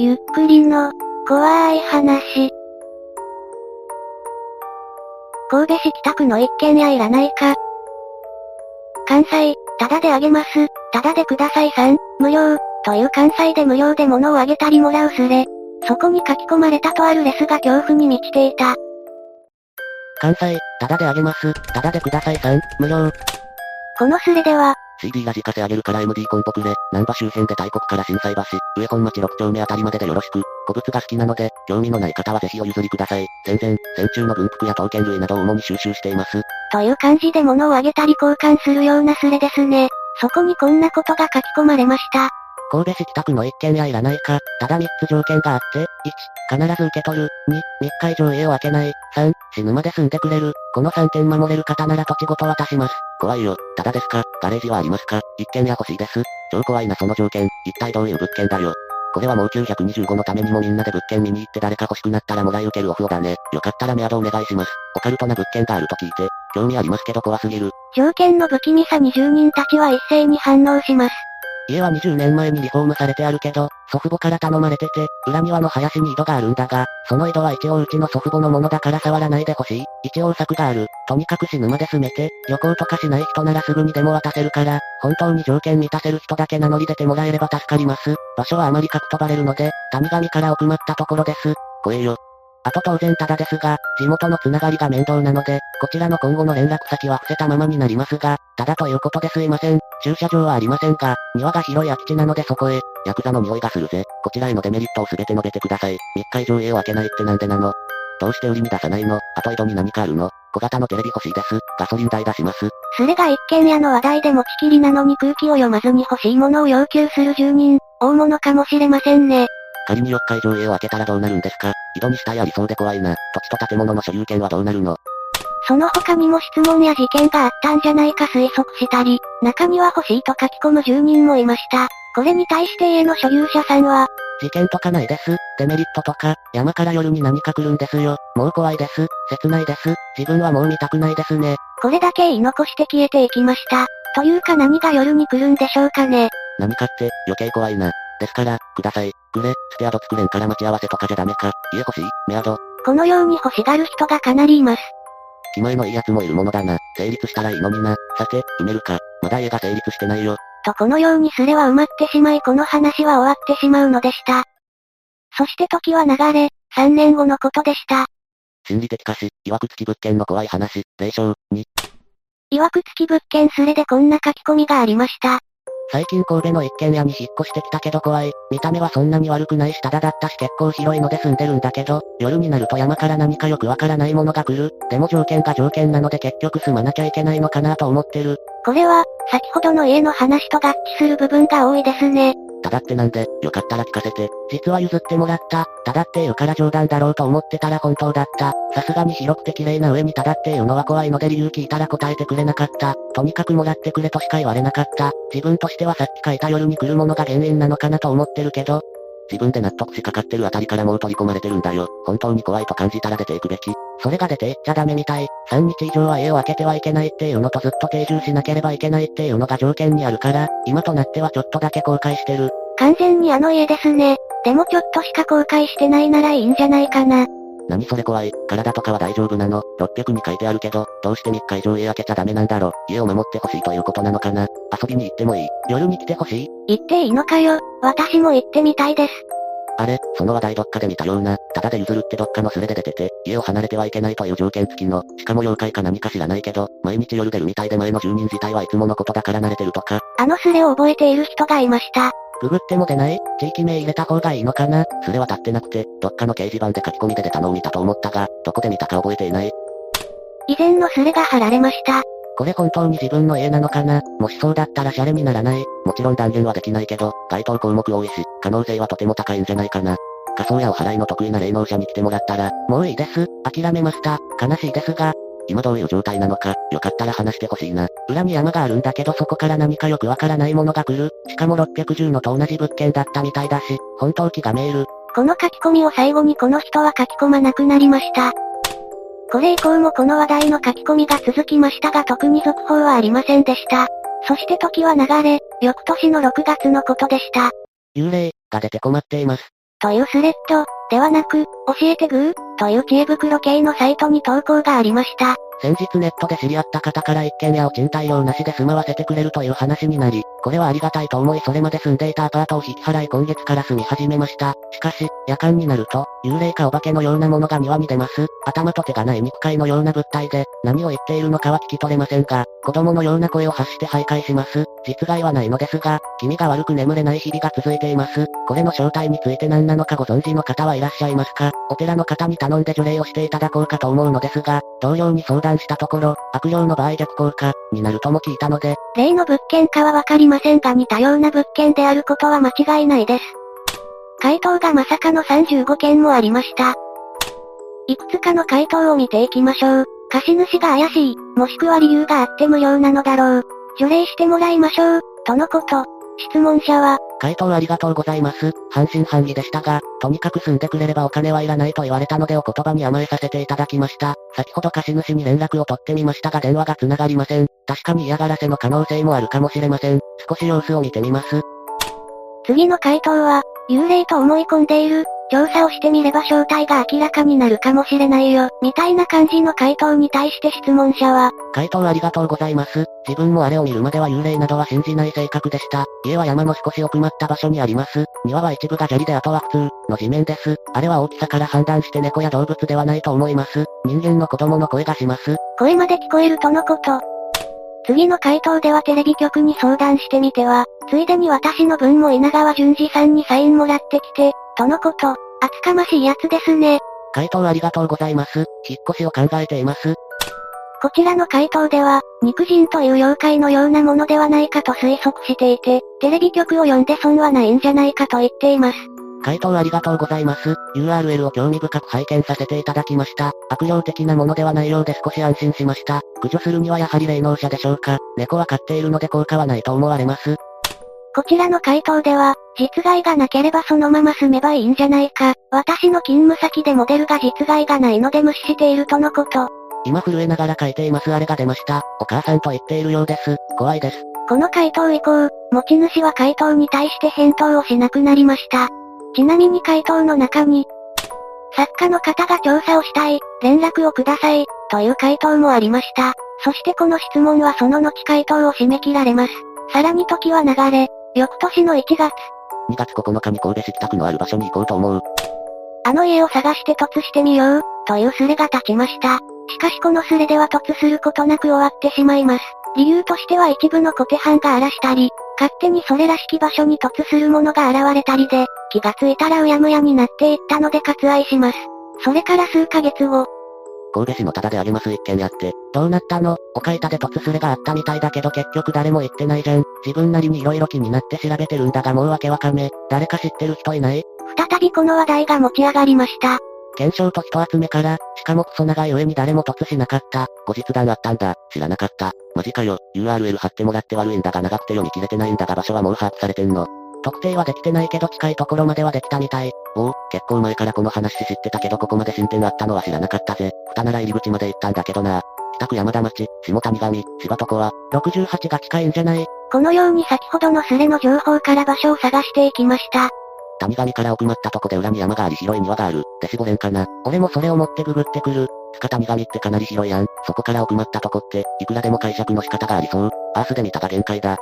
ゆっくりの、怖い話。神戸市北区の一軒家いらないか関西、ただであげます、ただでくださいさん、無料、という関西で無料で物をあげたりもらうスレ。そこに書き込まれたとあるレスが恐怖に満ちていた。関西、ただであげます、ただでくださいさん、無料。このスレでは、CD ラジカセあげるから MD コンポくれ、南波周辺で大国から震災橋、上本町6丁目あたりまででよろしく、古物が好きなので、興味のない方はぜひお譲りください。全然、戦中の文服や刀剣類などを主に収集しています。という感じで物をあげたり交換するようなスレですね。そこにこんなことが書き込まれました。神戸市北区の一軒家いらないか、ただ3つ条件があって、1、必ず受け取る、2、3日以上家を空けない、3、死ぬまで住んでくれる、この3点守れる方なら土地ごと渡します。怖いよ、ただですか、ガレージはありますか、一軒家欲しいです。超怖いなその条件、一体どういう物件だよ。これはもう925のためにもみんなで物件見に行って誰か欲しくなったらもらい受けるオフをだね。よかったらメアドお願いします。オカルトな物件があると聞いて、興味ありますけど怖すぎる。条件の不気味さに住人たちは一斉に反応します。家は20年前にリフォームされてあるけど、祖父母から頼まれてて、裏庭の林に井戸があるんだが、その井戸は一応うちの祖父母のものだから触らないでほしい。一応策がある。とにかく死ぬまで住めて、旅行とかしない人ならすぐにでも渡せるから、本当に条件満たせる人だけ名乗り出てもらえれば助かります。場所はあまり書く飛ばれるので、谷上から奥まったところです。怖えよ。あと当然ただですが、地元のつながりが面倒なので、こちらの今後の連絡先は伏せたままになりますが、ただということですいません。駐車場はありませんが、庭が広い空き地なのでそこへ、ヤクザの匂いがするぜ。こちらへのデメリットを全て述べてください。3日以上家を開けないってなんでなの？どうして売りに出さないの？あと井戸に何かあるの？小型のテレビ欲しいです。ガソリン代出します。スレが一軒家の話題で持ちきりなのに空気を読まずに欲しいものを要求する住人、大物かもしれませんね。仮に4日以上家を開けたらどうなるんですか？井戸に死体ありそうで怖いな。土地と建物の所有権はどうなるの？その他にも質問や事件があったんじゃないか推測したり、中には欲しいと書き込む住人もいました。これに対して家の所有者さんは、事件とかないです。デメリットとか、山から夜に何か来るんですよ。もう怖いです。切ないです。自分はもう見たくないですね。これだけ言い残して消えていきました。というか何が夜に来るんでしょうかね。何かって、余計怖いな。ですから、ください。くれ、スペアド作れんから待ち合わせとかじゃダメか。家欲しいメアド。このように欲しがる人がかなりいます。気前のいい奴もいるものだな。成立したらいいのにな。さて、埋めるか。まだ家が成立してないよ。とこのようにスレは埋まってしまいこの話は終わってしまうのでした。そして時は流れ、3年後のことでした。心理的歌詞、曰く付き物件の怖い話、霊障、2。曰く付き物件スレでこんな書き込みがありました。最近神戸の一軒家に引っ越してきたけど怖い。見た目はそんなに悪くないしただだったし結構広いので住んでるんだけど、夜になると山から何かよくわからないものが来る。でも条件が条件なので結局住まなきゃいけないのかなと思ってる。これは、先ほどの家の話と合致する部分が多いですね。ただってなんで、よかったら聞かせて。実は譲ってもらった。ただって言うから冗談だろうと思ってたら本当だった。さすがに広くて綺麗な上にただって言うのは怖いので理由聞いたら答えてくれなかった。とにかくもらってくれとしか言われなかった。自分としてはさっき書いた夜に来るものが原因なのかなと思ってるけど、自分で納得しかかってるあたりからもう取り込まれてるんだよ。本当に怖いと感じたら出ていくべき。それが出ていっちゃダメみたい。3日以上は家を開けてはいけないっていうのとずっと定住しなければいけないっていうのが条件にあるから、今となってはちょっとだけ後悔してる。完全にあの家ですね。でもちょっとしか後悔してないならいいんじゃないかな。何それ怖い。体とかは大丈夫なの ?600 に書いてあるけど、どうして3日以上家開けちゃダメなんだろ家を守ってほしいということなのかな？遊びに行ってもいい？夜に来てほしい？行っていいのかよ？私も行ってみたいです。あれ、その話題どっかで見たような、ただで譲るってどっかのスレで出てて、家を離れてはいけないという条件付きの、しかも妖怪か何か知らないけど、毎日夜出るみたいで前の住人自体はいつものことだから慣れてるとか、あのスレを覚えている人がいました。ググっても出ない？地域名入れた方がいいのかな？スレは立ってなくて、どっかの掲示板で書き込みで出たのを見たと思ったが、どこで見たか覚えていない。以前のスレが貼られました。これ本当に自分の家なのかな？もしそうだったらシャレにならない？もちろん断言はできないけど、該当項目多いし、可能性はとても高いんじゃないかな。仮想やお払いの得意な霊能者に来てもらったら、もういいです。諦めました。悲しいですが、今どういう状態なのか、よかったら話してほしいな。裏に山があるんだけどそこから何かよくわからないものが来る。しかも610のと同じ物件だったみたいだし、本当気がメール。この書き込みを最後にこの人は書き込まなくなりました。これ以降もこの話題の書き込みが続きましたが特に続報はありませんでした。そして時は流れ、翌年の6月のことでした。幽霊、が出て困っています。というスレッド、ではなく、教えてグー？という知恵袋系のサイトに投稿がありました。先日ネットで知り合った方から一軒家を賃貸料なしで住まわせてくれるという話になり、これはありがたいと思いそれまで住んでいたアパートを引き払い今月から住み始めました。しかし、夜間になると、幽霊かお化けのようなものが庭に出ます。頭と手がない肉塊のような物体で、何を言っているのかは聞き取れませんが、子供のような声を発して徘徊します。実害はないのですが、気味が悪く眠れない日々が続いています。これの正体について何なのかご存知の方はいらっしゃいますか？お寺の方に頼んで除霊をしていただこうかと思うのですが、同僚に相談したところ、悪霊の場合逆効果、になるとも聞いたので。例の物件かはわかりませんが似たような物件であることは間違いないです。回答がまさかの35件もありました。いくつかの回答を見ていきましょう。貸主が怪しい、もしくは理由があって無料なのだろう。除霊してもらいましょう、とのこと。質問者は、回答ありがとうございます。半信半疑でしたが、とにかく住んでくれればお金はいらないと言われたのでお言葉に甘えさせていただきました。先ほど貸主に連絡を取ってみましたが電話が繋がりません。確かに嫌がらせの可能性もあるかもしれません。少し様子を見てみます。次の回答は、幽霊と思い込んでいる。調査をしてみれば正体が明らかになるかもしれないよ、みたいな感じの回答に対して質問者は、回答ありがとうございます。自分もあれを見るまでは幽霊などは信じない性格でした。家は山の少し奥まった場所にあります。庭は一部が砂利であとは普通の地面です。あれは大きさから判断して猫や動物ではないと思います。人間の子供の声がします。声まで聞こえるとのこと。次の回答ではテレビ局に相談してみては、ついでに私の分も稲川淳二さんにサインもらってきて、とのこと、厚かましいやつですね。回答ありがとうございます。引っ越しを考えています。こちらの回答では、肉人という妖怪のようなものではないかと推測していて、テレビ局を読んで損はないんじゃないかと言っています。回答ありがとうございます。URL を興味深く拝見させていただきました。悪霊的なものではないようで少し安心しました。駆除するにはやはり霊能者でしょうか。猫は飼っているので効果はないと思われます。こちらの回答では、実害がなければそのまま住めばいいんじゃないか。私の勤務先でモデルが実害がないので無視しているとのこと。今震えながら書いていますあれが出ました。お母さんと言っているようです。怖いです。この回答以降、持ち主は回答に対して返答をしなくなりました。ちなみに回答の中に、作家の方が調査をしたい、連絡をください、という回答もありました。そしてこの質問はその後回答を締め切られます。さらに時は流れ、翌年の1月。2月9日に神戸市北区のある場所に行こうと思う。あの家を探して突してみよう、というスレが立ちました。しかしこのスレでは突することなく終わってしまいます。理由としては一部の小手藩が荒らしたり、勝手にそれらしき場所に突する者が現れたりで、気がついたらうやむやになっていったので割愛します。それから数ヶ月後。神戸市のタであげます一件やって、どうなったの？おかいたで突すれがあったみたいだけど結局誰も言ってないじゃん。自分なりに色々気になって調べてるんだがもうわけわかめ。誰か知ってる人いない？再びこの話題が持ち上がりました。検証と人集めから、しかもクソ長い上に誰も突しなかった。後日談あったんだ。知らなかった。マジかよ。URL 貼ってもらって悪いんだが長くて読み切れてないんだが場所はもう把握されてんの。特定はできてないけど近いところまではできたみたい。おお、結構前からこの話知ってたけどここまで進展あったのは知らなかったぜ。二なら入り口まで行ったんだけどな。北区山田町、下谷上、柴床は、68が近いんじゃない？このように先ほどのスレの情報から場所を探していきました。谷上から奥まったとこで裏に山があり広い庭がある。で絞れんかな。俺もそれを持ってググってくる。つか谷上ってかなり広いやん。そこから奥まったとこって、いくらでも解釈の仕方がありそう。アースで見たが限界だ。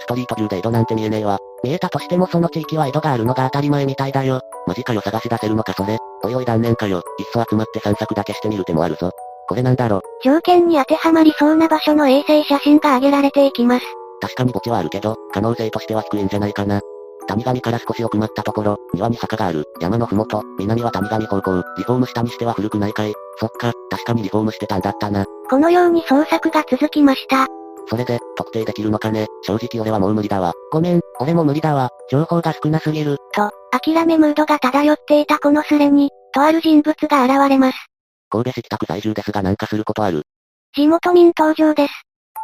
ストリートビューで井戸なんて見えねえわ。見えたとしてもその地域は井戸があるのが当たり前みたいだよ。マジかよ探し出せるのかそれ。おいおい断念かよ。いっそ集まって散策だけしてみる手もあるぞ。これなんだろ。条件に当てはまりそうな場所の衛星写真が上げられていきます。確かに墓地はあるけど、可能性としては低いんじゃないかな。谷上から少し奥まったところ、庭に坂がある。山のふもと、南は谷上方向。リフォームしたにしては古くないかい。そっか、確かにリフォームしてたんだったな。このように捜索が続きました。それで、特定できるのかね。正直俺はもう無理だわ。ごめん、俺も無理だわ。情報が少なすぎる。と、諦めムードが漂っていたこのスレに、とある人物が現れます。神戸市北区在住ですがなんかすることある。地元民登場です。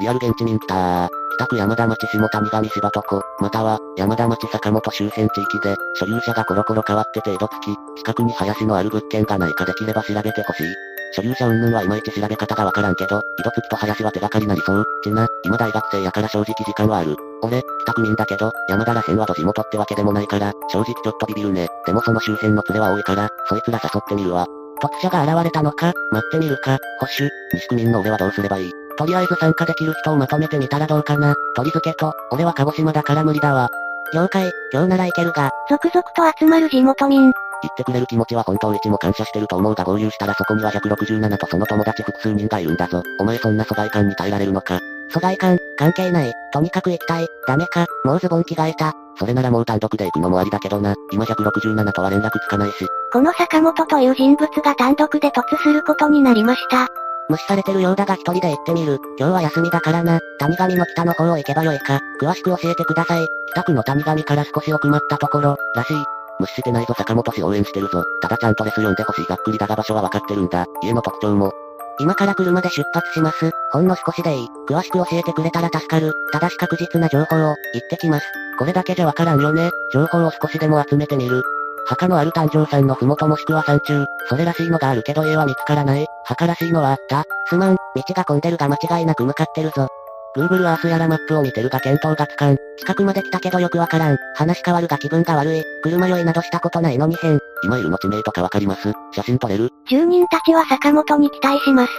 リアル現地民来たー。北区山田町下谷上芝床、または、山田町坂本周辺地域で、所有者がコロコロ変わってて江戸付き、近くに林のある物件がないかできれば調べてほしい。所有者云々はいまいち調べ方がわからんけど、井戸月と林は手がかりなりそう。ちな、今大学生やから正直時間はある。俺、北区民だけど、山田ら辺はど地元ってわけでもないから、正直ちょっとビビるね。でもその周辺の連れは多いから、そいつら誘ってみるわ。突者が現れたのか、待ってみるか、保守、西区民の俺はどうすればいい？とりあえず参加できる人をまとめてみたらどうかな。鳥付けと、俺は鹿児島だから無理だわ。了解、今日ならいけるが、続々と集まる地元民。言ってくれる気持ちは本当一も感謝してると思うが合流したらそこには167とその友達複数人がいるんだぞ。お前そんな疎外感に耐えられるのか？疎外感、関係ない。とにかく行きたい。ダメか、もうズボン着替えた。それならもう単独で行くのもありだけどな。今167とは連絡つかないし。この坂本という人物が単独で突することになりました。無視されてるようだが一人で行ってみる。今日は休みだからな。谷上の北の方を行けばよいか。詳しく教えてください。北区の谷上から少し奥まったところ、らしい。無視してないぞ坂本氏応援してるぞ。ただちゃんとレス読んでほしいざっくりだが場所はわかってるんだ。家の特徴も。今から車で出発します。ほんの少しでいい。詳しく教えてくれたら助かる。ただし確実な情報を、行ってきます。これだけじゃわからんよね。情報を少しでも集めてみる。墓のある誕生山のふもともしくは山中、それらしいのがあるけど家は見つからない。墓らしいのはあったすまん、道が混んでるが間違いなく向かってるぞ。Google Earth やらマップを見てるが見当がつかん。近くまで来たけどよくわからん。話変わるが気分が悪い。車酔いなどしたことないのに変。今いるの地名とかわかります？写真撮れる？住人たちは坂本に期待します。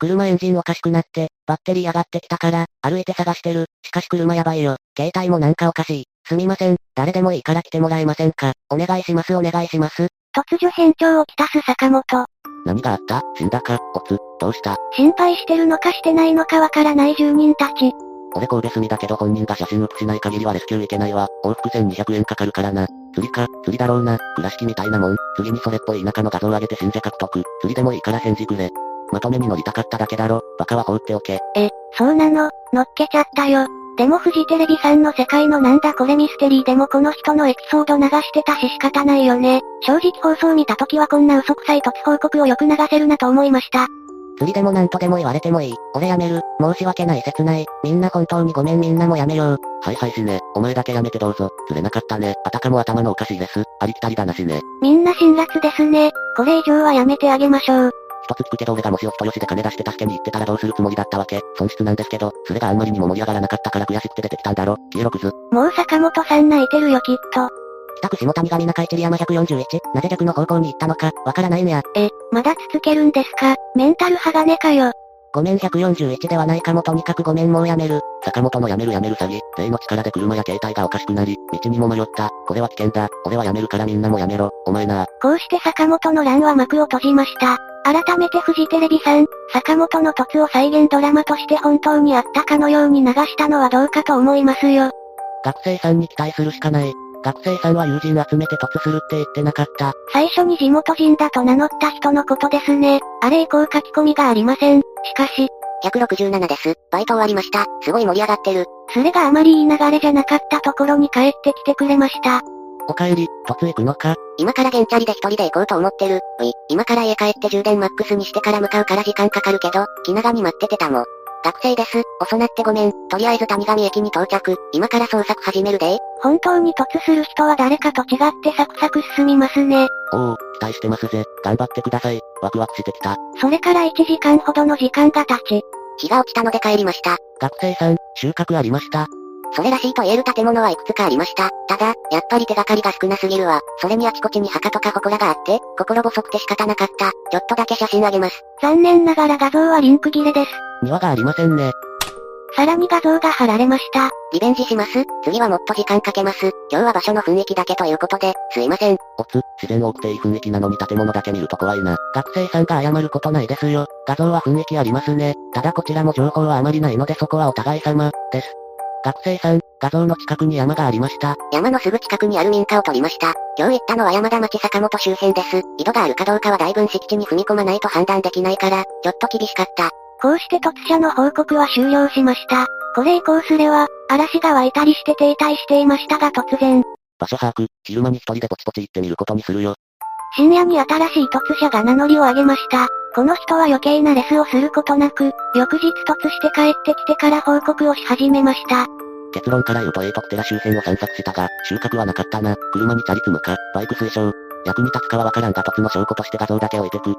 車エンジンおかしくなって、バッテリー上がってきたから、歩いて探してる。しかし車やばいよ。携帯もなんかおかしい。すみません。誰でもいいから来てもらえませんか？お願いしますお願いします。突如返答をきたす坂本。何があった？死んだか？おつ、どうした？心配してるのかしてないのかわからない住人たち。俺神戸住みだけど本人が写真写しない限りはレスキュー行けないわ。往復1200円かかるからな。釣りか、釣りだろうな。倉敷みたいなもん。次にそれっぽい田舎の画像上げて信者獲得。釣りでもいいから返事くれ。まとめに乗りたかっただけだろ。バカは放っておけ。え、そうなの乗っけちゃったよ。でもフジテレビさんの世界のなんだこれミステリーでもこの人のエピソード流してたし仕方ないよね。正直放送見た時はこんな嘘くさい突報告をよく流せるなと思いました。釣りでも何とでも言われてもいい。俺やめる。申し訳ない切ない。みんな本当にごめんみんなもやめよう。はいはいしね。お前だけやめてどうぞ。釣れなかったね。あたかも頭のおかしいです。ありきたりだなしね。みんな辛辣ですね。これ以上はやめてあげましょう。一つ聞くけど俺がもしお人よしで金出して助けに行ってたらどうするつもりだったわけ。損失なんですけど、それがあんまりにも盛り上がらなかったから悔しくて出てきたんだろ。消えろくず。もう坂本さん泣いてるよきっと。北区下谷上中市山141、なぜ逆の方向に行ったのか、わからないねや。え、まだ続けるんですか？メンタル鋼かよ。ごめん141ではないかもとにかくごめんもうやめる。坂本のやめるやめる詐欺。霊の力で車や携帯がおかしくなり、道にも迷った。これは危険だ。俺はやめるからみんなもやめろ。お前な。こうして坂本の乱は幕を閉じました。改めてフジテレビさん、坂本の突を再現ドラマとして本当にあったかのように流したのはどうかと思いますよ。学生さんに期待するしかない。学生さんは友人集めて突するって言ってなかった。最初に地元人だと名乗った人のことですね。あれ以降書き込みがありません。しかし、167です。バイト終わりました。すごい盛り上がってる。それがあまりいい流れじゃなかったところに帰ってきてくれました。お帰り、突行くのか？今からゲンチャリで一人で行こうと思ってる。うい、今から家帰って充電マックスにしてから向かうから時間かかるけど、気長に待っててたも。学生です。遅なってごめん。とりあえず谷上駅に到着。今から捜索始めるで。本当に突する人は誰かと違ってサクサク進みますね。おお、期待してますぜ。頑張ってください。ワクワクしてきた。それから1時間ほどの時間が経ち。日が落ちたので帰りました。学生さん、収穫ありました。それらしいと言える建物はいくつかありました。ただ、やっぱり手がかりが少なすぎるわ。それにあちこちに墓とか祠があって、心細くて仕方なかった。ちょっとだけ写真あげます。残念ながら画像はリンク切れです。庭がありませんね。さらに画像が貼られました。リベンジします次はもっと時間かけます。今日は場所の雰囲気だけということで、すいません。おつ、自然多くていい雰囲気なのに建物だけ見ると怖いな。学生さんが謝ることないですよ。画像は雰囲気ありますね。ただこちらも情報はあまりないのでそこはお互い様、です。学生さん、画像の近くに山がありました。山のすぐ近くにある民家を取りました。今日行ったのは山田町坂本周辺です。井戸があるかどうかは大分敷地に踏み込まないと判断できないから、ちょっと厳しかった。こうして突者の報告は終了しました。これ以降すれは、嵐が湧いたりして停滞していましたが突然。場所把握、昼間に一人でポチポチ行ってみることにするよ。深夜に新しい突者が名乗りを上げました。この人は余計なレスをすることなく、翌日突して帰ってきてから報告をし始めました。結論から言うと A と寺周辺を散策したが、収穫はなかったな。車にチャリ積むか、バイク推奨。役に立つかはわからんが突の証拠として画像だけ置いてく。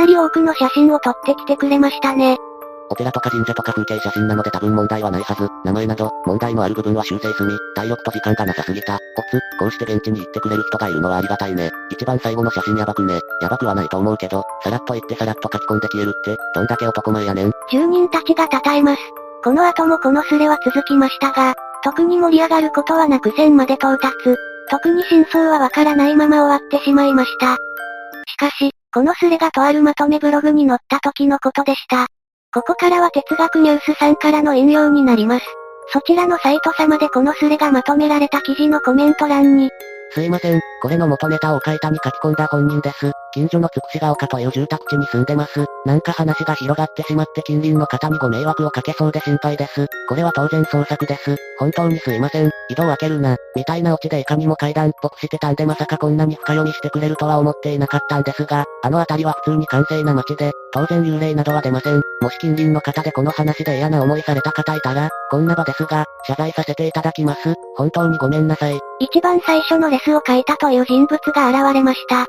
なり多くの写真を撮ってきてくれましたね。お寺とか神社とか風景写真なので多分問題はないはず。名前など、問題のある部分は修正済み。体力と時間がなさすぎた。おつ、こうして現地に行ってくれる人がいるのはありがたいね。一番最後の写真やばくね。やばくはないと思うけど、さらっと言ってさらっと書き込んで消えるって、どんだけ男前やねん。住人たちが称えます。この後もこのスレは続きましたが、特に盛り上がることはなく線まで到達。特に真相はわからないまま終わってしまいました。しかし、このスレがとあるまとめブログに載った時のことでした。ここからは哲学ニュースさんからの引用になります。そちらのサイト様でこのスレがまとめられた記事のコメント欄に、すいません、これの元ネタを書いたに書き込んだ本人です。近所のつくしが丘という住宅地に住んでます。なんか話が広がってしまって近隣の方にご迷惑をかけそうで心配です。これは当然捜索です。本当にすいません。井戸を開けるな。みたいなオチでいかにも階段っぽくしてたんでまさかこんなに深読みしてくれるとは思っていなかったんですが、あの辺りは普通に完成な街で、当然幽霊などは出ません。もし近隣の方でこの話で嫌な思いされた方いたら、こんな場ですが、謝罪させていただきます。本当にごめんなさい。一番最初のレスを書いたという人物が現れました。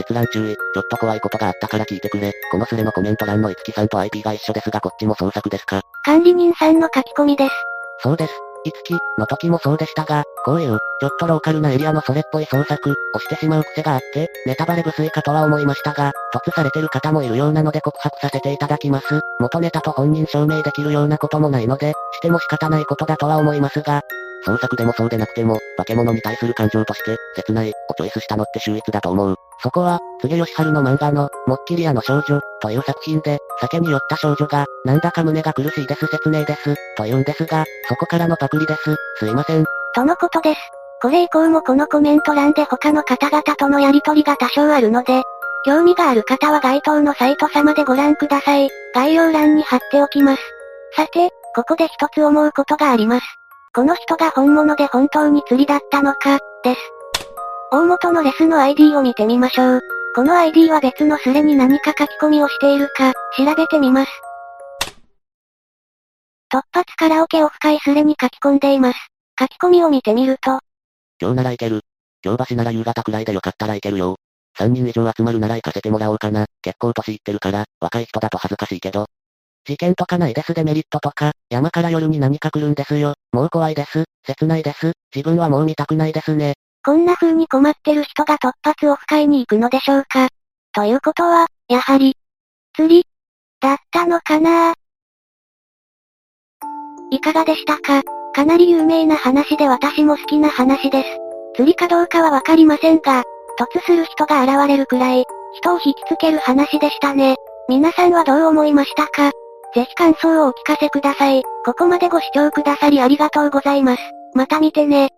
閲覧注意、ちょっと怖いことがあったから聞いてくれ。このスレのコメント欄のいつきさんと IP が一緒ですがこっちも創作ですか管理人さんの書き込みです。そうです。いつき、の時もそうでしたが、こういう、ちょっとローカルなエリアのそれっぽい創作、をしてしまう癖があって、ネタバレ不粋かとは思いましたが、突されてる方もいるようなので告白させていただきます。元ネタと本人証明できるようなこともないので、しても仕方ないことだとは思いますが、創作でもそうでなくても、化け物に対する感情として、切ない、をチョイスしたのって秀逸だと思う。そこは、柘義春の漫画の、もっきり屋の少女、という作品で、酒に酔った少女が、なんだか胸が苦しいです説明です、と言うんですが、そこからのパクリです、すいません。とのことです。これ以降もこのコメント欄で他の方々とのやりとりが多少あるので、興味がある方は該当のサイト様でご覧ください。概要欄に貼っておきます。さて、ここで一つ思うことがあります。この人が本物で本当に釣りだったのか、です。大元のレスの ID を見てみましょう。この ID は別のスレに何か書き込みをしているか、調べてみます。突発カラオケオフ会スレに書き込んでいます。書き込みを見てみると。今日なら行ける。京橋なら夕方くらいでよかったら行けるよ。3人以上集まるなら行かせてもらおうかな。結構年いってるから、若い人だと恥ずかしいけど、事件とかないですデメリットとか、山から夜に何か来るんですよ。もう怖いです。切ないです。自分はもう見たくないですね。こんな風に困ってる人が突発オフ会に行くのでしょうか。ということは、やはり、釣り、だったのかないかがでしたかかなり有名な話で私も好きな話です。釣りかどうかはわかりませんが、突する人が現れるくらい、人を引きつける話でしたね。皆さんはどう思いましたかぜひ感想をお聞かせください。ここまでご視聴くださりありがとうございます。また見てね。